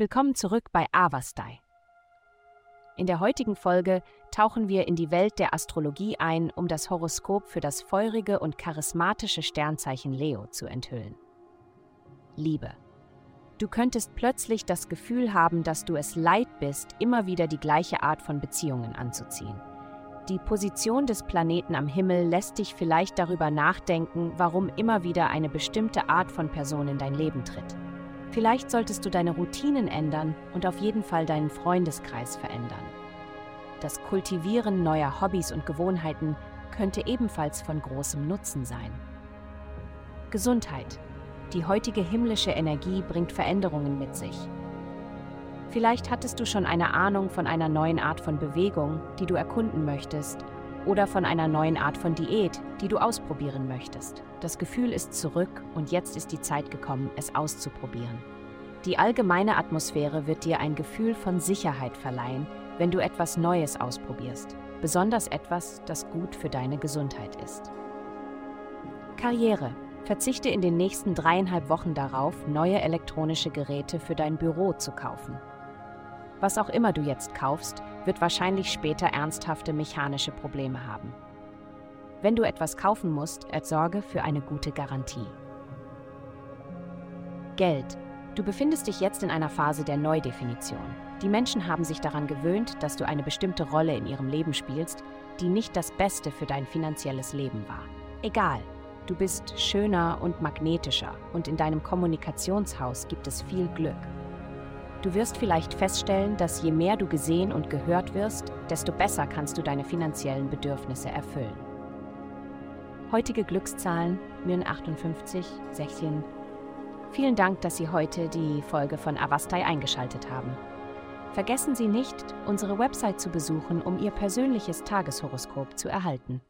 Willkommen zurück bei Avastai. In der heutigen Folge tauchen wir in die Welt der Astrologie ein, um das Horoskop für das feurige und charismatische Sternzeichen Leo zu enthüllen. Liebe. Du könntest plötzlich das Gefühl haben, dass du es leid bist, immer wieder die gleiche Art von Beziehungen anzuziehen. Die Position des Planeten am Himmel lässt dich vielleicht darüber nachdenken, warum immer wieder eine bestimmte Art von Person in dein Leben tritt. Vielleicht solltest du deine Routinen ändern und auf jeden Fall deinen Freundeskreis verändern. Das Kultivieren neuer Hobbys und Gewohnheiten könnte ebenfalls von großem Nutzen sein. Gesundheit. Die heutige himmlische Energie bringt Veränderungen mit sich. Vielleicht hattest du schon eine Ahnung von einer neuen Art von Bewegung, die du erkunden möchtest, oder von einer neuen Art von Diät, die du ausprobieren möchtest. Das Gefühl ist zurück und jetzt ist die Zeit gekommen, es auszuprobieren. Die allgemeine Atmosphäre wird dir ein Gefühl von Sicherheit verleihen, wenn du etwas Neues ausprobierst, besonders etwas, das gut für deine Gesundheit ist. Karriere. Verzichte in den nächsten dreieinhalb Wochen darauf, neue elektronische Geräte für dein Büro zu kaufen. Was auch immer du jetzt kaufst, wird wahrscheinlich später ernsthafte mechanische Probleme haben. Wenn du etwas kaufen musst, ersorge für eine gute Garantie. Geld. Du befindest dich jetzt in einer Phase der Neudefinition. Die Menschen haben sich daran gewöhnt, dass du eine bestimmte Rolle in ihrem Leben spielst, die nicht das Beste für dein finanzielles Leben war. Egal, du bist schöner und magnetischer und in deinem Kommunikationshaus gibt es viel Glück. Du wirst vielleicht feststellen, dass je mehr du gesehen und gehört wirst, desto besser kannst du deine finanziellen Bedürfnisse erfüllen. Heutige Glückszahlen Myrn 58, 16. Vielen Dank, dass Sie heute die Folge von Avastai eingeschaltet haben. Vergessen Sie nicht, unsere Website zu besuchen, um Ihr persönliches Tageshoroskop zu erhalten.